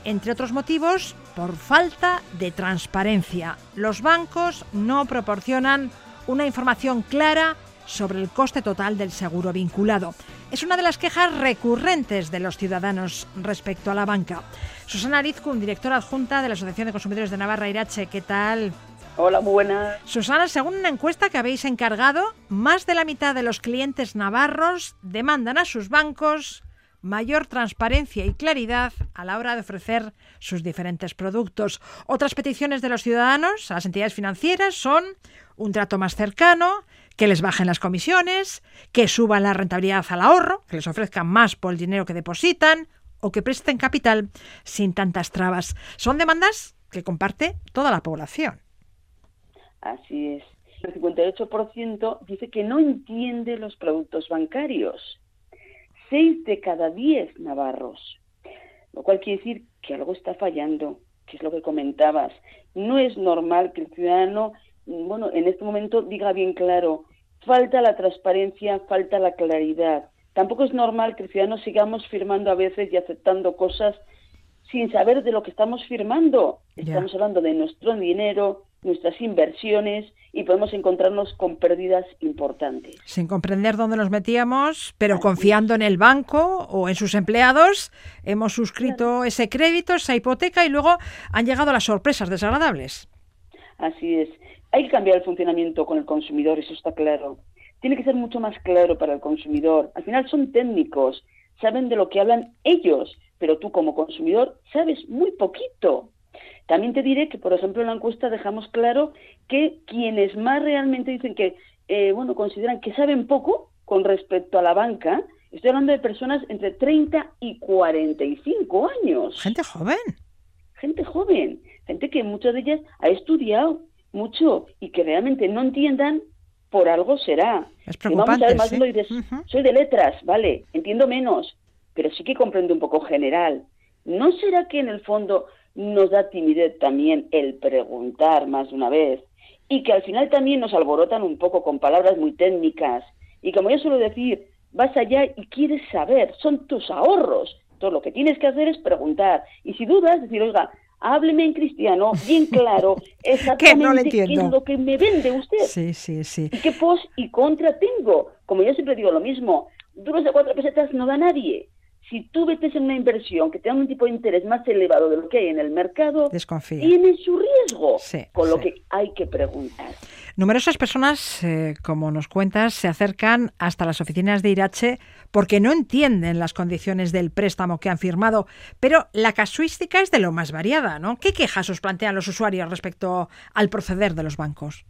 Entre otros motivos, por falta de transparencia. Los bancos no proporcionan una información clara sobre el coste total del seguro vinculado. es una de las quejas recurrentes de los ciudadanos respecto a la banca. Susana Arizcun, directora adjunta de la Asociación de Consumidores de Navarra Irache, ¿qué tal? Hola, muy buenas. Susana, según una encuesta que habéis encargado, más de la mitad de los clientes navarros demandan a sus bancos mayor transparencia y claridad a la hora de ofrecer sus diferentes productos. Otras peticiones de los ciudadanos a las entidades financieras son un trato más cercano, que les bajen las comisiones, que suban la rentabilidad al ahorro, que les ofrezcan más por el dinero que depositan o que presten capital sin tantas trabas. Son demandas que comparte toda la población. Así es. El 58% dice que no entiende los productos bancarios. Seis de cada diez navarros. Lo cual quiere decir que algo está fallando, que es lo que comentabas. No es normal que el ciudadano, bueno, en este momento diga bien claro, falta la transparencia, falta la claridad. Tampoco es normal que el ciudadano sigamos firmando a veces y aceptando cosas sin saber de lo que estamos firmando. Estamos hablando de nuestro dinero, nuestras inversiones y podemos encontrarnos con pérdidas importantes. Sin comprender dónde nos metíamos, pero confiando en el banco o en sus empleados, hemos suscrito ese crédito, esa hipoteca y luego han llegado las sorpresas desagradables. Así es. Hay que cambiar el funcionamiento con el consumidor, eso está claro. Tiene que ser mucho más claro para el consumidor. Al final son técnicos, saben de lo que hablan ellos, pero tú como consumidor sabes muy poquito. También te diré que, por ejemplo, en la encuesta dejamos claro que quienes más realmente dicen que, eh, bueno, consideran que saben poco con respecto a la banca, estoy hablando de personas entre 30 y 45 años. Gente joven. Gente joven, gente que muchas de ellas ha estudiado mucho y que realmente no entiendan por algo será. Es Y vamos a ver, más sí. dices, Ujú. soy de letras, vale, entiendo menos, pero sí que comprendo un poco general. ¿No será que en el fondo nos da timidez también el preguntar más de una vez? Y que al final también nos alborotan un poco con palabras muy técnicas. Y como yo suelo decir, vas allá y quieres saber, son tus ahorros. Entonces lo que tienes que hacer es preguntar. Y si dudas, decir, oiga, hábleme en cristiano, bien [laughs] claro, exactamente qué es lo que me vende usted Sí, sí, sí. y qué pos y contra tengo. Como yo siempre digo lo mismo, duros de cuatro pesetas no da nadie. Si tú metes en una inversión que tenga un tipo de interés más elevado de lo que hay en el mercado, Desconfía. tiene su riesgo. Sí, con lo que hay que preguntar. Numerosas personas, eh, como nos cuentas, se acercan hasta las oficinas de Irache porque no entienden las condiciones del préstamo que han firmado. Pero la casuística es de lo más variada, ¿no? ¿Qué quejas os plantean los usuarios respecto al proceder de los bancos?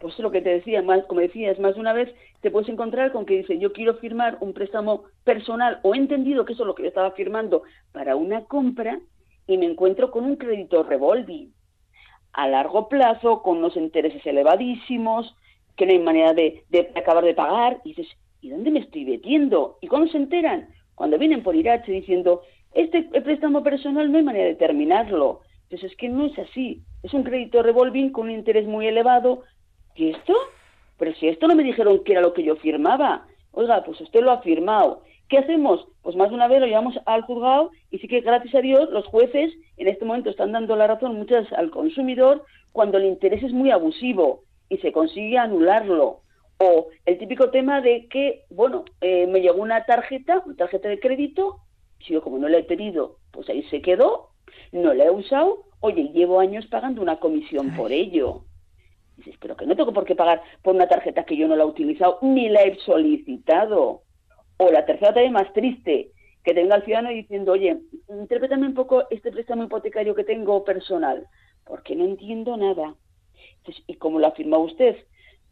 Pues lo que te decía, más, como decías, más de una vez te puedes encontrar con que dice yo quiero firmar un préstamo personal o he entendido que eso es lo que yo estaba firmando para una compra y me encuentro con un crédito revolving a largo plazo con unos intereses elevadísimos que no hay manera de, acabar de pagar y dices ¿y dónde me estoy metiendo? ¿Y cuándo se enteran? Cuando vienen por Irache diciendo este préstamo personal no hay manera de terminarlo. Entonces es que no es así. Es un crédito revolving con un interés muy elevado ¿Y esto? Pero si esto no me dijeron que era lo que yo firmaba. Oiga, pues usted lo ha firmado. ¿Qué hacemos? Pues más de una vez lo llevamos al juzgado y sí que gracias a Dios los jueces en este momento están dando la razón muchas al consumidor cuando el interés es muy abusivo y se consigue anularlo. O el típico tema de que, bueno, eh, me llegó una tarjeta, una tarjeta de crédito, si yo como no la he pedido, pues ahí se quedó, no la he usado, oye, llevo años pagando una comisión por ello. Dices, pero que no tengo por qué pagar por una tarjeta que yo no la he utilizado ni la he solicitado. O la tercera también más triste, que tenga el ciudadano diciendo, oye, interprétame un poco este préstamo hipotecario que tengo personal, porque no entiendo nada. ¿y cómo lo ha firmado usted?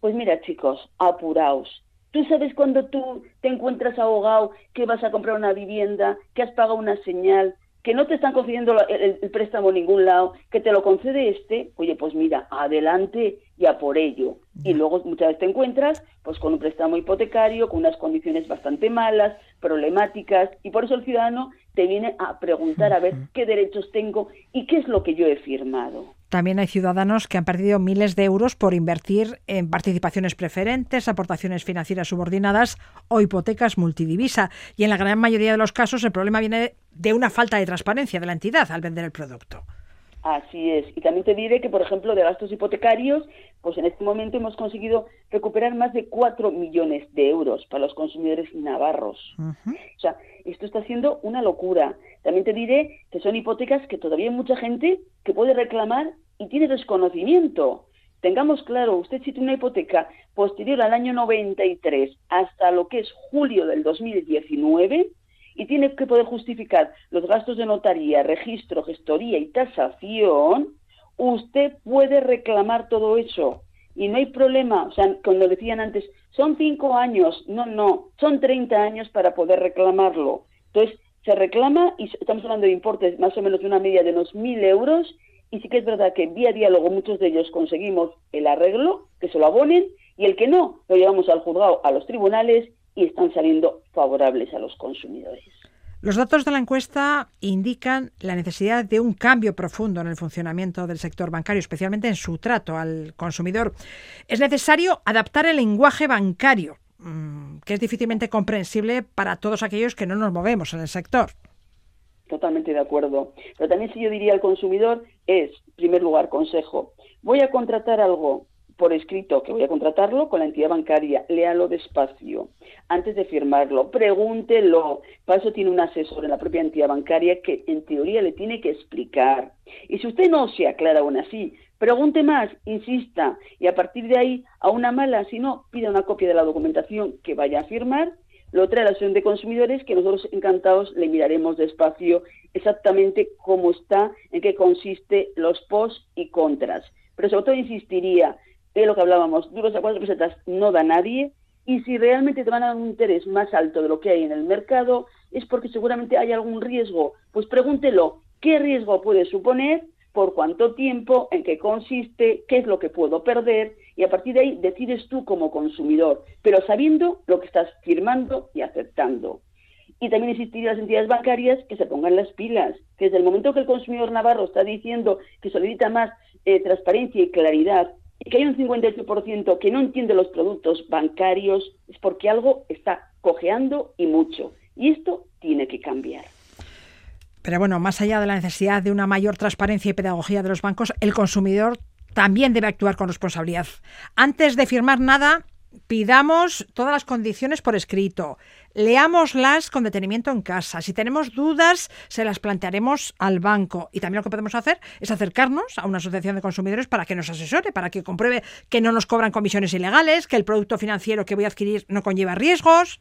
Pues mira, chicos, apuraos. Tú sabes cuando tú te encuentras ahogado que vas a comprar una vivienda, que has pagado una señal, que no te están concediendo el, el préstamo en ningún lado, que te lo concede este, oye, pues mira, adelante y a por ello. Y luego muchas veces te encuentras pues con un préstamo hipotecario, con unas condiciones bastante malas, problemáticas, y por eso el ciudadano te viene a preguntar a ver qué derechos tengo y qué es lo que yo he firmado. También hay ciudadanos que han perdido miles de euros por invertir en participaciones preferentes, aportaciones financieras subordinadas o hipotecas multidivisa. Y en la gran mayoría de los casos el problema viene de una falta de transparencia de la entidad al vender el producto. Así es. Y también te diré que, por ejemplo, de gastos hipotecarios, pues en este momento hemos conseguido recuperar más de 4 millones de euros para los consumidores navarros. O sea, esto está siendo una locura. También te diré que son hipotecas que todavía hay mucha gente que puede reclamar y tiene desconocimiento. Tengamos claro, usted si tiene una hipoteca posterior al año 93 hasta lo que es julio del 2019 y tiene que poder justificar los gastos de notaría, registro, gestoría y tasación, usted puede reclamar todo eso y no hay problema. O sea, como decían antes, son cinco años, no, no, son 30 años para poder reclamarlo. Entonces, se reclama y estamos hablando de importes más o menos de una media de unos mil euros y sí que es verdad que vía diálogo muchos de ellos conseguimos el arreglo, que se lo abonen, y el que no, lo llevamos al juzgado, a los tribunales, y están saliendo favorables a los consumidores. Los datos de la encuesta indican la necesidad de un cambio profundo en el funcionamiento del sector bancario, especialmente en su trato al consumidor. Es necesario adaptar el lenguaje bancario, mm, que es difícilmente comprensible para todos aquellos que no nos movemos en el sector. Totalmente de acuerdo. Pero también si yo diría al consumidor es, en primer lugar, consejo, voy a contratar algo por escrito que voy a contratarlo con la entidad bancaria, léalo despacio, antes de firmarlo, pregúntelo. Para eso tiene un asesor en la propia entidad bancaria que en teoría le tiene que explicar. Y si usted no se aclara aún así, pregunte más, insista, y a partir de ahí, a una mala, si no, pida una copia de la documentación que vaya a firmar lo otra, la asociación de consumidores, que nosotros encantados le miraremos despacio exactamente cómo está, en qué consiste los pos y contras. Pero sobre todo insistiría en lo que hablábamos, duros a cuatro pesetas no da nadie, y si realmente te van a dar un interés más alto de lo que hay en el mercado, es porque seguramente hay algún riesgo. Pues pregúntelo, ¿qué riesgo puede suponer? por cuánto tiempo, en qué consiste, qué es lo que puedo perder y a partir de ahí decides tú como consumidor, pero sabiendo lo que estás firmando y aceptando. Y también existirían las entidades bancarias que se pongan las pilas, que desde el momento que el consumidor navarro está diciendo que solicita más eh, transparencia y claridad y que hay un 58% que no entiende los productos bancarios, es porque algo está cojeando y mucho. Y esto tiene que cambiar. Pero bueno, más allá de la necesidad de una mayor transparencia y pedagogía de los bancos, el consumidor también debe actuar con responsabilidad. Antes de firmar nada, pidamos todas las condiciones por escrito, leámoslas con detenimiento en casa. Si tenemos dudas, se las plantearemos al banco. Y también lo que podemos hacer es acercarnos a una asociación de consumidores para que nos asesore, para que compruebe que no nos cobran comisiones ilegales, que el producto financiero que voy a adquirir no conlleva riesgos.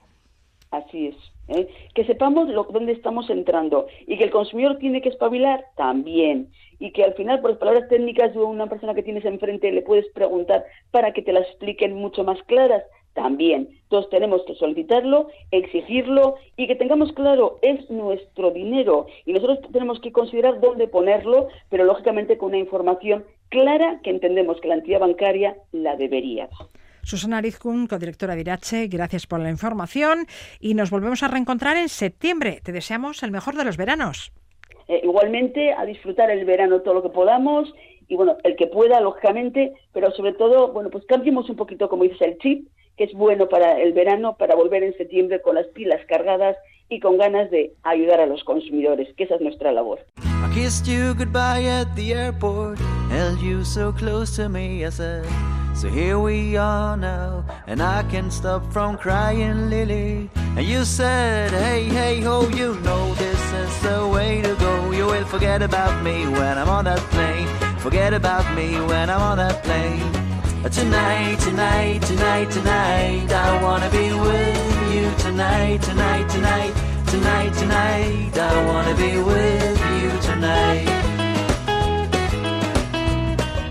Así es. ¿eh? Que sepamos dónde estamos entrando y que el consumidor tiene que espabilar también. Y que al final, por las palabras técnicas de una persona que tienes enfrente, le puedes preguntar para que te las expliquen mucho más claras también. Entonces tenemos que solicitarlo, exigirlo y que tengamos claro, es nuestro dinero y nosotros tenemos que considerar dónde ponerlo, pero lógicamente con una información clara que entendemos que la entidad bancaria la debería. Susana Arizkun, codirectora de Irache, gracias por la información y nos volvemos a reencontrar en septiembre. Te deseamos el mejor de los veranos. Eh, igualmente, a disfrutar el verano todo lo que podamos y bueno, el que pueda, lógicamente, pero sobre todo, bueno, pues cambiemos un poquito, como dices, el chip, que es bueno para el verano, para volver en septiembre con las pilas cargadas y con ganas de ayudar a los consumidores, que esa es nuestra labor. I kissed you goodbye at the airport, held you so close to me, I said. So here we are now, and I can't stop from crying, Lily. And you said, hey, hey, ho, you know this is the way to go. You will forget about me when I'm on that plane. Forget about me when I'm on that plane. Tonight, tonight, tonight, tonight, I wanna be with you tonight, tonight, tonight, tonight, tonight, I wanna be with you tonight.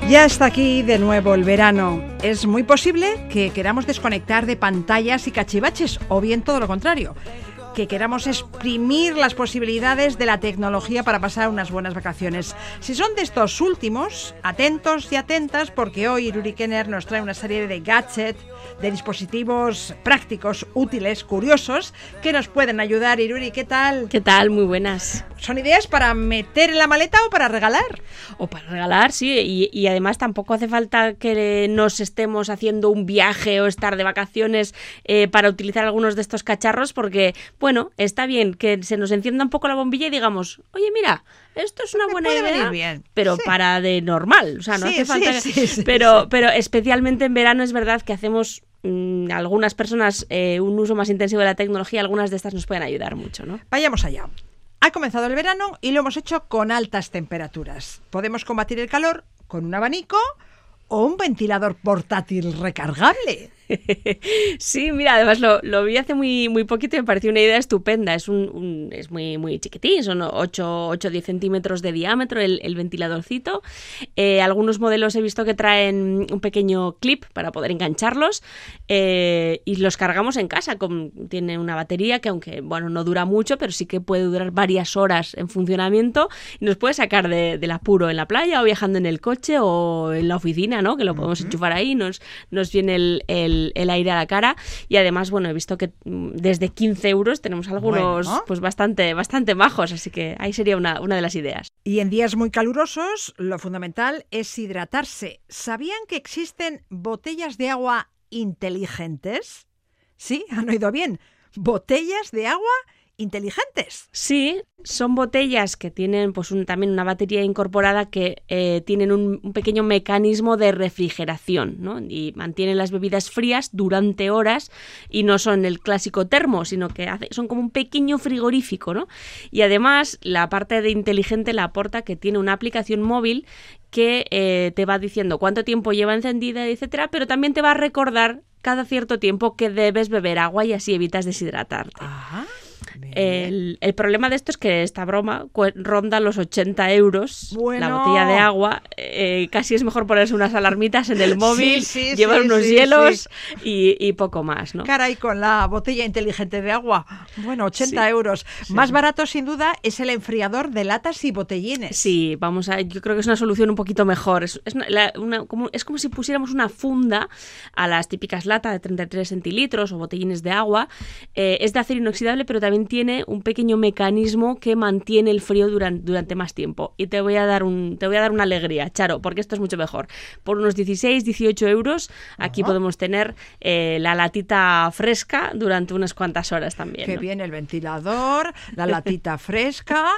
Ya está aquí de nuevo el verano. Es muy posible que queramos desconectar de pantallas y cachivaches, o bien todo lo contrario, que queramos exprimir las posibilidades de la tecnología para pasar unas buenas vacaciones. Si son de estos últimos, atentos y atentas, porque hoy Iruri Kenner nos trae una serie de gadgets, de dispositivos prácticos, útiles, curiosos, que nos pueden ayudar. Iruri, ¿qué tal? ¿Qué tal? Muy buenas. ¿Son ideas para meter en la maleta o para regalar? O para regalar, sí. Y, y además tampoco hace falta que nos estemos haciendo un viaje o estar de vacaciones eh, para utilizar algunos de estos cacharros porque bueno, está bien que se nos encienda un poco la bombilla y digamos, oye, mira, esto es una Me buena idea, bien. pero Sí. para de normal, o sea, no Sí, hace falta. que- sí, sí, pero, sí. pero especialmente en verano es verdad que hacemos mm, algunas personas eh, un uso más intensivo de la tecnología, algunas de estas nos pueden ayudar mucho, ¿no? Vayamos allá. Ha comenzado el verano y lo hemos hecho con altas temperaturas. Podemos combatir el calor con un abanico o un ventilador portátil recargable. [laughs] Sí, mira, además lo, lo vi hace muy, muy poquito y me pareció una idea estupenda. Es un, un- es muy, muy chiquitín, son 8 o 10 centímetros de diámetro el, el ventiladorcito. Eh, algunos modelos he visto que traen un pequeño clip para poder engancharlos eh, y los cargamos en casa. Con, tiene una batería que aunque bueno no dura mucho, pero sí que puede durar varias horas en funcionamiento y nos puede sacar de- del apuro en la playa o viajando en el coche o en la oficina, ¿no? Que lo podemos enchufar ahí, nos, nos viene el, el- el aire a la cara y además, bueno, he visto que mm, desde 15 euros tenemos algunos Bueno. pues bastante, bastante majos, así que ahí sería una, una de las ideas. Y en días muy calurosos, lo fundamental es hidratarse. ¿Sabían que existen botellas de agua inteligentes? Sí, han oído bien. Botellas de agua inteligentes. Sí, son botellas que tienen pues un- también una batería incorporada que eh, tienen un, un pequeño mecanismo de refrigeración ¿no? y mantienen las bebidas frías durante horas y no son el clásico termo, sino que hace- son como un pequeño frigorífico. ¿no? Y además la parte de inteligente la aporta que tiene una aplicación móvil que eh, te va diciendo cuánto tiempo lleva encendida, etcétera, pero también te va a recordar cada cierto tiempo que debes beber agua y así evitas deshidratarte. Ajá. El, el problema de esto es que esta broma ronda los 80 euros Bueno. la botella de agua. Eh, casi es mejor ponerse unas alarmitas en el [laughs] móvil, Sí, sí, llevar sí, unos hielos Y, y poco más, ¿no? Caray, con la botella inteligente de agua. Bueno, 80 Sí. euros. Más barato, sin duda, es el enfriador de latas y botellines. Sí, vamos a. Yo creo que es una solución un poquito mejor. Es, es, una- la- una- como, es como si pusiéramos una funda a las típicas latas de 33 centilitros o botellines de agua. Eh, es de acero inoxidable, pero también tiene un pequeño mecanismo que mantiene el frío durante, durante más tiempo. Y te voy a dar un, te voy a dar una alegría, Charo, porque esto es mucho mejor. Por unos 16, 18 euros, aquí podemos tener eh, la latita fresca durante unas cuantas horas también. Que ¿no? viene el ventilador, la latita [laughs] fresca.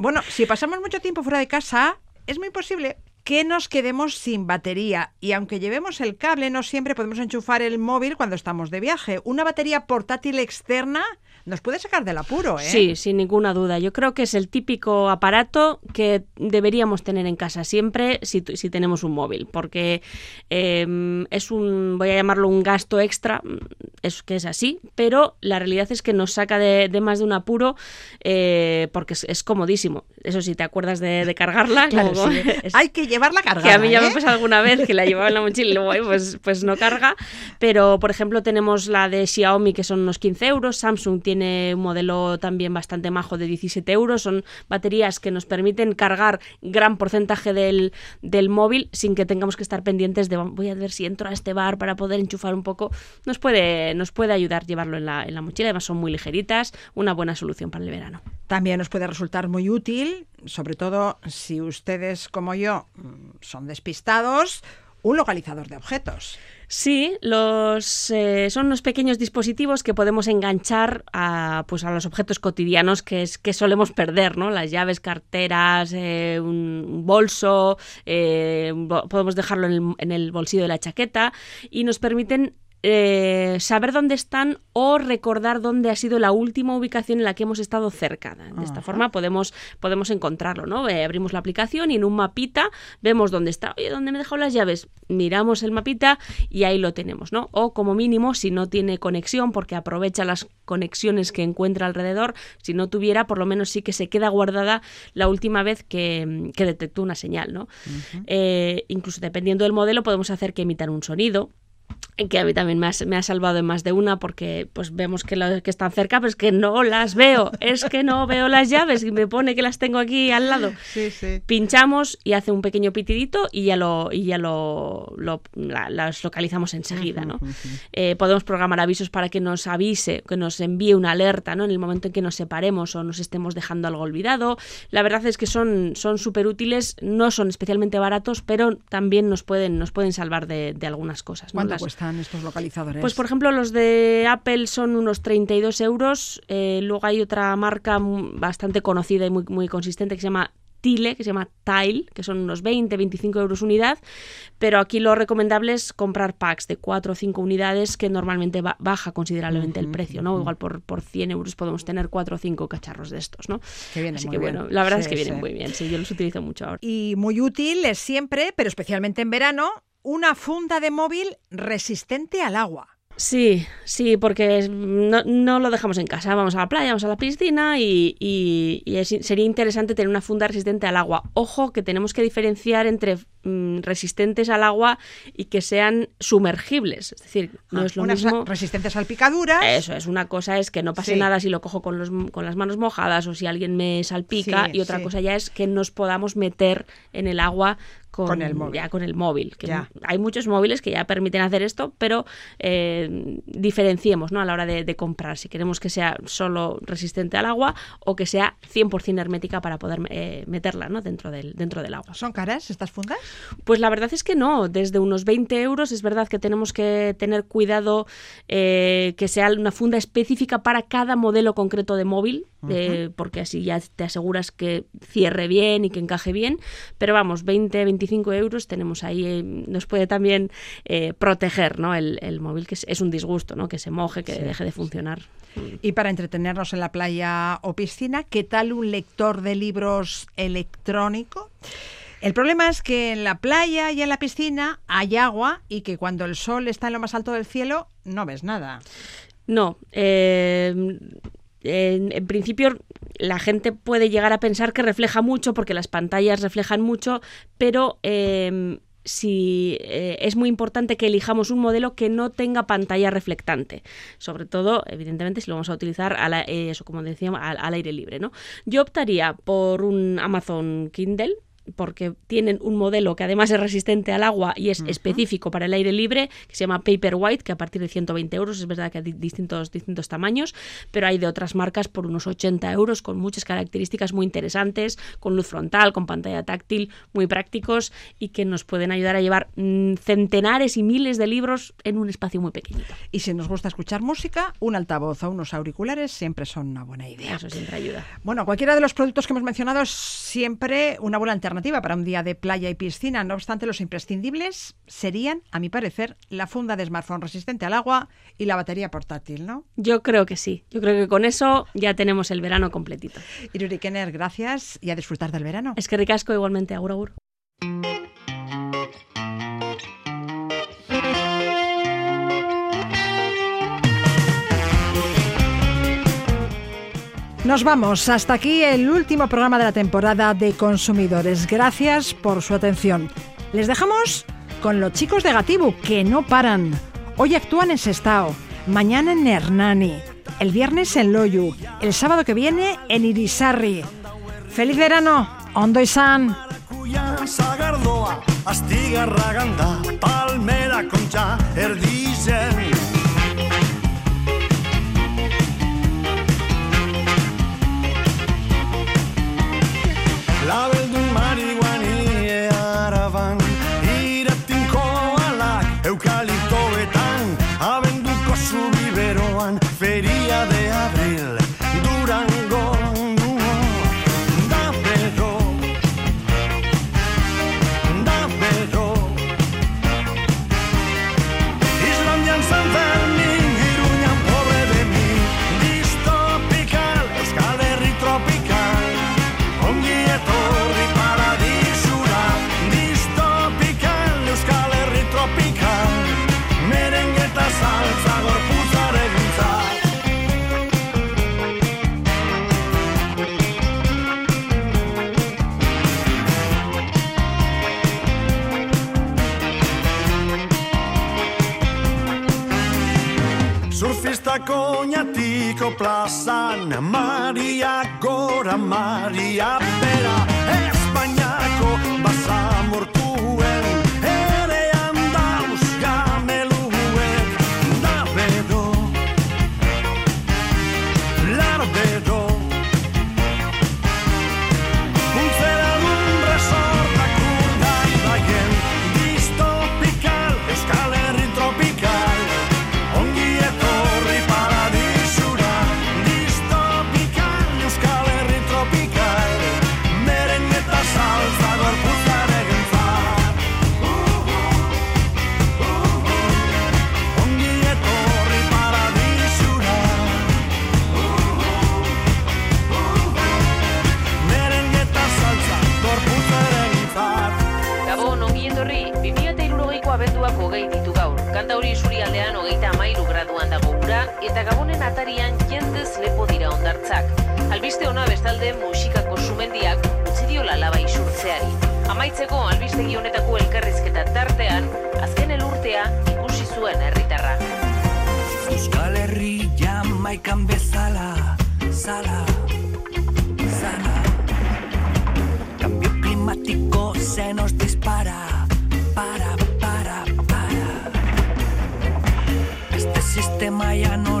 Bueno, si pasamos mucho tiempo fuera de casa, es muy posible que nos quedemos sin batería. Y aunque llevemos el cable, no siempre podemos enchufar el móvil cuando estamos de viaje. Una batería portátil externa nos puede sacar del apuro, ¿eh? Sí, sin ninguna duda. Yo creo que es el típico aparato que deberíamos tener en casa siempre si, si tenemos un móvil, porque eh, es un, voy a llamarlo un gasto extra, mm, es que es así, pero la realidad es que nos saca de, de más de un apuro eh, porque es, es comodísimo. Eso sí, te acuerdas de, de cargarla. [laughs] Claro, como- sí. [laughs] es- Hay que llevarla cargada. que a mí ya me ¿eh? ha pasado alguna vez que la llevaba en la mochila y luego pues, pues no carga. Pero, por ejemplo, tenemos la de Xiaomi que son unos 15 euros. Samsung tiene un modelo también bastante majo de 17 euros. Son baterías que nos permiten cargar gran porcentaje del, del móvil sin que tengamos que estar pendientes de voy a ver si entro a este bar para poder enchufar un poco. Nos puede, nos puede ayudar llevarlo en la, en la mochila. Además son muy ligeritas. Una buena solución para el verano. También nos puede resultar muy útil, sobre todo si ustedes como yo mm, son despistados, un localizador de objetos. Sí, los eh, son unos pequeños dispositivos que podemos enganchar a, pues a los objetos cotidianos que, es, que solemos perder, ¿no? Las llaves, carteras, eh, un bolso, eh, podemos dejarlo en el, en el bolsillo de la chaqueta y nos permiten eh, saber dónde están o recordar dónde ha sido la última ubicación en la que hemos estado cerca. De esta forma podemos, podemos encontrarlo, ¿no? Eh, abrimos la aplicación y en un mapita vemos dónde está. Oye, ¿dónde me he dejado las llaves? Miramos el mapita y ahí lo tenemos, ¿no? O como mínimo, si no tiene conexión, porque aprovecha las conexiones que encuentra alrededor, si no tuviera, por lo menos sí que se queda guardada la última vez que, que detectó una señal, ¿no? Eh, incluso dependiendo del modelo, podemos hacer que emitan un sonido que a mí también me ha, me ha salvado en más de una porque pues vemos que, lo- que están cerca, pero es que no las veo, es que no veo las llaves y me pone que las tengo aquí al lado. Sí, sí. Pinchamos y hace un pequeño pitidito y ya lo, y ya lo, lo- la- las localizamos enseguida, ¿no? Eh, podemos programar avisos para que nos avise, que nos envíe una alerta, ¿no? En el momento en que nos separemos o nos estemos dejando algo olvidado. La verdad es que son son súper útiles, no son especialmente baratos, pero también nos pueden, nos pueden salvar de, de algunas cosas. ¿no? ¿Cuánto Las- cuestan? estos localizadores? Pues por ejemplo los de Apple son unos 32 euros. Eh, luego hay otra marca bastante conocida y muy, muy consistente que se llama Tile, que se llama Tile, que son unos 20, 25 euros unidad, pero aquí lo recomendable es comprar packs de 4 o 5 unidades que normalmente ba- baja considerablemente el precio, ¿no? Igual por, por 100 euros podemos tener 4 o 5 cacharros de estos, ¿no? Que vienen Así muy que bien. bueno, la verdad es que vienen sí. muy bien, sí, yo los utilizo mucho ahora. Y muy útil es siempre, pero especialmente en verano, una funda de móvil resistente al agua. Sí, sí, porque no, no lo dejamos en casa. Vamos a la playa, vamos a la piscina y, y- y es- sería interesante tener una funda resistente al agua. Ojo que tenemos que diferenciar entre mm, resistentes al agua y que sean sumergibles. Es decir, no Ah, es lo mismo. resistentes al picaduras. Eso es, una cosa es que no pase Sí. nada si lo cojo con, los, con las manos mojadas o si alguien me salpica Sí, y otra sí. cosa ya es que nos podamos meter en el agua con, Con el móvil. ya con el móvil. Que Ya. Hay muchos móviles que ya permiten hacer esto, pero eh, diferenciemos ¿no? a la hora de, de comprar si queremos que sea solo resistente al agua o que sea 100% hermética para poder eh, meterla ¿no? dentro, del, dentro del agua. ¿Son caras estas fundas? Pues la verdad es que no, desde unos 20 euros es verdad que tenemos que tener cuidado eh, que sea una funda específica para cada modelo concreto de móvil, eh, porque así ya te aseguras que cierre bien y que encaje bien, pero vamos, 20, 25 euros tenemos ahí, eh, nos puede también eh, proteger ¿no? el, el móvil, que es, es un disgusto, ¿no? que se moje, que deje de funcionar. Y para entretenernos en la playa o piscina, ¿qué tal un lector de libros electrónico? El problema es que en la playa y en la piscina hay agua y que cuando el sol está en lo más alto del cielo no ves nada. No, eh, en, principio la gente puede llegar a pensar que refleja mucho porque las pantallas reflejan mucho, pero eh, si eh, es muy importante que elijamos un modelo que no tenga pantalla reflectante, sobre todo, evidentemente, si lo vamos a utilizar eso, como al, al aire libre, ¿no? Yo optaría por un Amazon Kindle porque tienen un modelo que además es resistente al agua y es específico para el aire libre, que se llama Paperwhite, que a partir de 120 euros, es verdad que hay di- distintos, distintos tamaños, pero hay de otras marcas por unos 80 euros, con muchas características muy interesantes, con luz frontal, con pantalla táctil, muy prácticos y que nos pueden ayudar a llevar mm, centenares y miles de libros en un espacio muy pequeñito. Y si nos gusta escuchar música, un altavoz o unos auriculares siempre son una buena idea. Eso siempre ayuda. Bueno, cualquiera de los productos que hemos mencionado es siempre una buena alternativa para un día de playa y piscina. No obstante, los imprescindibles serían, a mi parecer, la funda de smartphone resistente al agua y la batería portátil, ¿no? Yo creo que sí. Yo creo que con eso ya tenemos el verano completito. Iruri Kenner, gracias y a disfrutar del verano. Es que ricasco igualmente, agur agur. Nos vamos. Hasta aquí el último programa de la temporada de Consumidores. Gracias por su atención. Les dejamos con los chicos de Gatibu, que no paran. Hoy actúan en Sestao, mañana en Hernani, el viernes en Loyu, el sábado que viene en Irisarri. ¡Feliz verano! Ondo izan! Kuia sagardoa, astigarra ganda, palmera kontxa erdizen. Labeldun amar y a bestalde musikako sumendiak utzi diola laba isurtzeari. Amaitzeko albistegi honetako elkarrizketa tartean, azken elurtea ikusi zuen herritarra. Euskal Herria maikan bezala, zala, zala. Cambio climático se nos dispara, para, para, para. Este sistema ya no